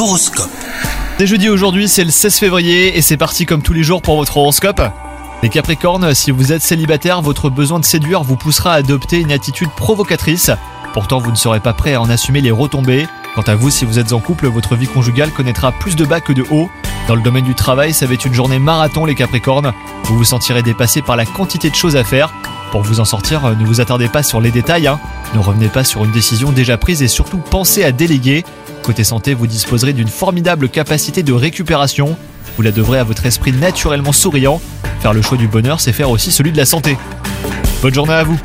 L'horoscope. Jeudi aujourd'hui, c'est le 16 février et c'est parti comme tous les jours pour votre horoscope. Les Capricornes, si vous êtes célibataire, votre besoin de séduire vous poussera à adopter une attitude provocatrice. Pourtant, vous ne serez pas prêt à en assumer les retombées. Quant à vous, si vous êtes en couple, votre vie conjugale connaîtra plus de bas que de hauts. Dans le domaine du travail, ça va être une journée marathon les Capricornes. Vous vous sentirez dépassé par la quantité de choses à faire. Pour vous en sortir, ne vous attardez pas sur les détails. hein. Ne revenez pas sur une décision déjà prise et surtout pensez à déléguer. Côté santé, vous disposerez d'une formidable capacité de récupération. Vous la devrez à votre esprit naturellement souriant. Faire le choix du bonheur, c'est faire aussi celui de la santé. Bonne journée à vous